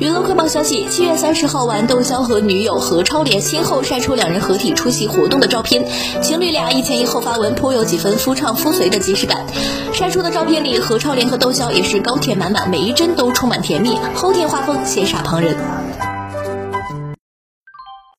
娱乐快报消息七月三十号晚窦骁和女友何超莲先后晒出两人合体出席活动的照片情侣俩一前一后发文颇有几分夫唱妇随的即视感。晒出的照片里何超莲和窦骁也是高甜满满每一帧都充满甜蜜齁甜画风羡煞旁人。